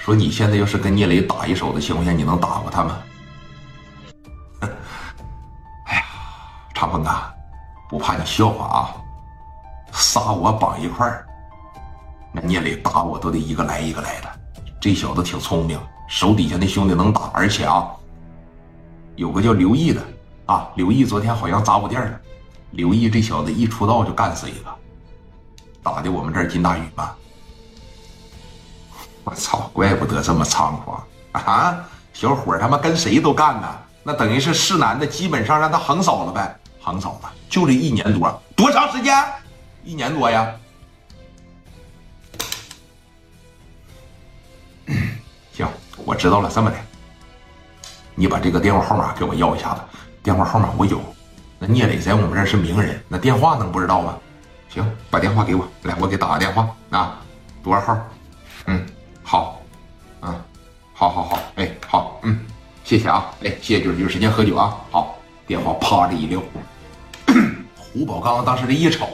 说你现在要是跟聂磊打一手的情况下，你能打过他吗？哎呀，长风啊，不怕你笑话啊，仨我绑一块儿，那聂磊打我都得一个来一个来的。这小子挺聪明，手底下那兄弟能打，而且啊，有个叫刘毅的啊，刘毅昨天好像砸我店了。刘毅这小子一出道就干死一个，打的我们这儿金大宇嘛。我操，怪不得这么猖狂啊！小伙他妈跟谁都干呢，那等于是是男的，基本上让他横扫了呗，横扫了，就这一年多，多长时间？一年多呀。行，我知道了，这么的，你把这个电话号码给我要一下子，电话号码我有。那聂磊在我们这是名人，那电话能不知道吗？行，把电话给我，来，我给打个电话啊，多少号？嗯，好，嗯，好好好，哎，好，嗯，谢谢啊，哎，谢谢，就是有时间喝酒啊，好，电话啪的一撂，胡宝刚当时这一瞅，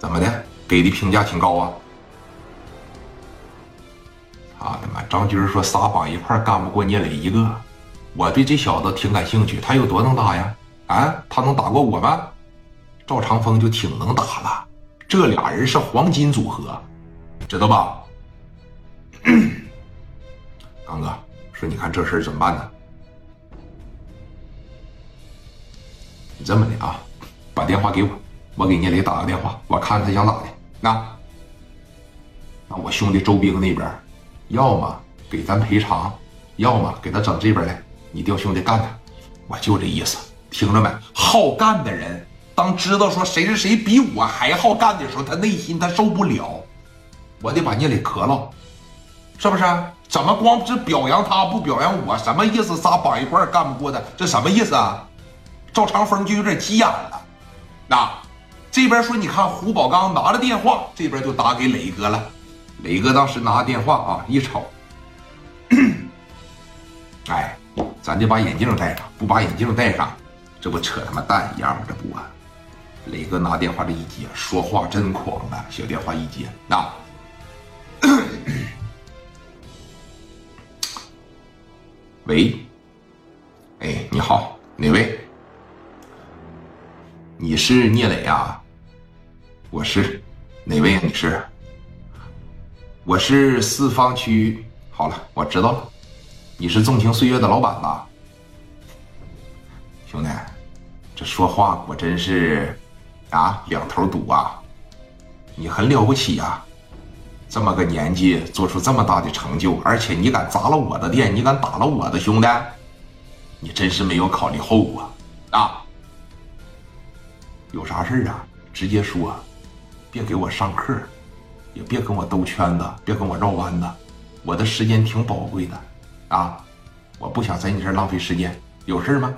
怎么的？给的评价挺高啊？啊他妈，张军说仨绑一块干不过聂磊一个。我对这小子挺感兴趣，他有多能打呀？啊，他能打过我吗？赵长风就挺能打了，这俩人是黄金组合，知道吧？刚哥说：“你看这事怎么办呢？”你这么的啊，把电话给我，我给聂磊打个电话，我看他想咋的。那，那我兄弟周兵那边，要么给咱赔偿，要么给他整这边来。你调兄弟干他，我就这意思，听着没？好干的人，当知道说谁是谁比我还好干的时候，他内心他受不了。我得把聂磊磕了，是不是？怎么光是表扬他不表扬我？什么意思？仨绑一块干不过他，这什么意思啊？赵长峰就有点急眼了。那这边说，你看胡宝刚拿着电话，这边就打给磊哥了。磊哥当时拿着电话啊，一瞅，哎。咱得把眼镜戴上，不把眼镜戴上，这不扯他妈蛋一样吗？这不啊！磊哥拿电话这一接，说话真狂啊！小电话一接，那，喂，哎，你好，哪位？你是聂磊啊？我是，哪位啊？你是？我是四方区。好了，我知道了。你是纵情岁月的老板吧，兄弟？这说话果真是啊，两头堵啊！你很了不起呀，这么个年纪做出这么大的成就，而且你敢砸了我的店，你敢打了我的兄弟，你真是没有考虑后果啊！有啥事啊？直接说，别给我上课，也别跟我兜圈子，别跟我绕弯子，我的时间挺宝贵的。啊，我不想在你这儿浪费时间。有事吗？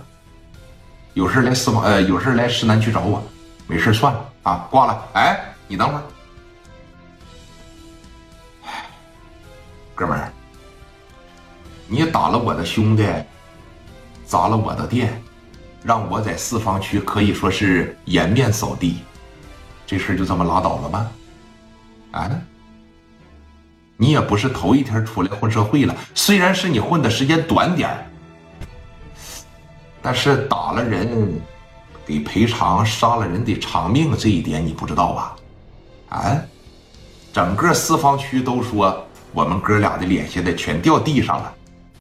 有事来四方，呃，有事来石南区找我。没事算了啊，挂了。哎，你等会儿，哥们儿，你打了我的兄弟，砸了我的店，让我在四方区可以说是颜面扫地，这事就这么拉倒了吗？啊？你也不是头一天出来混社会了，虽然是你混的时间短点但是打了人得赔偿，杀了人得偿命，这一点你不知道吧？啊，整个四方区都说我们哥俩的脸现在全掉地上了，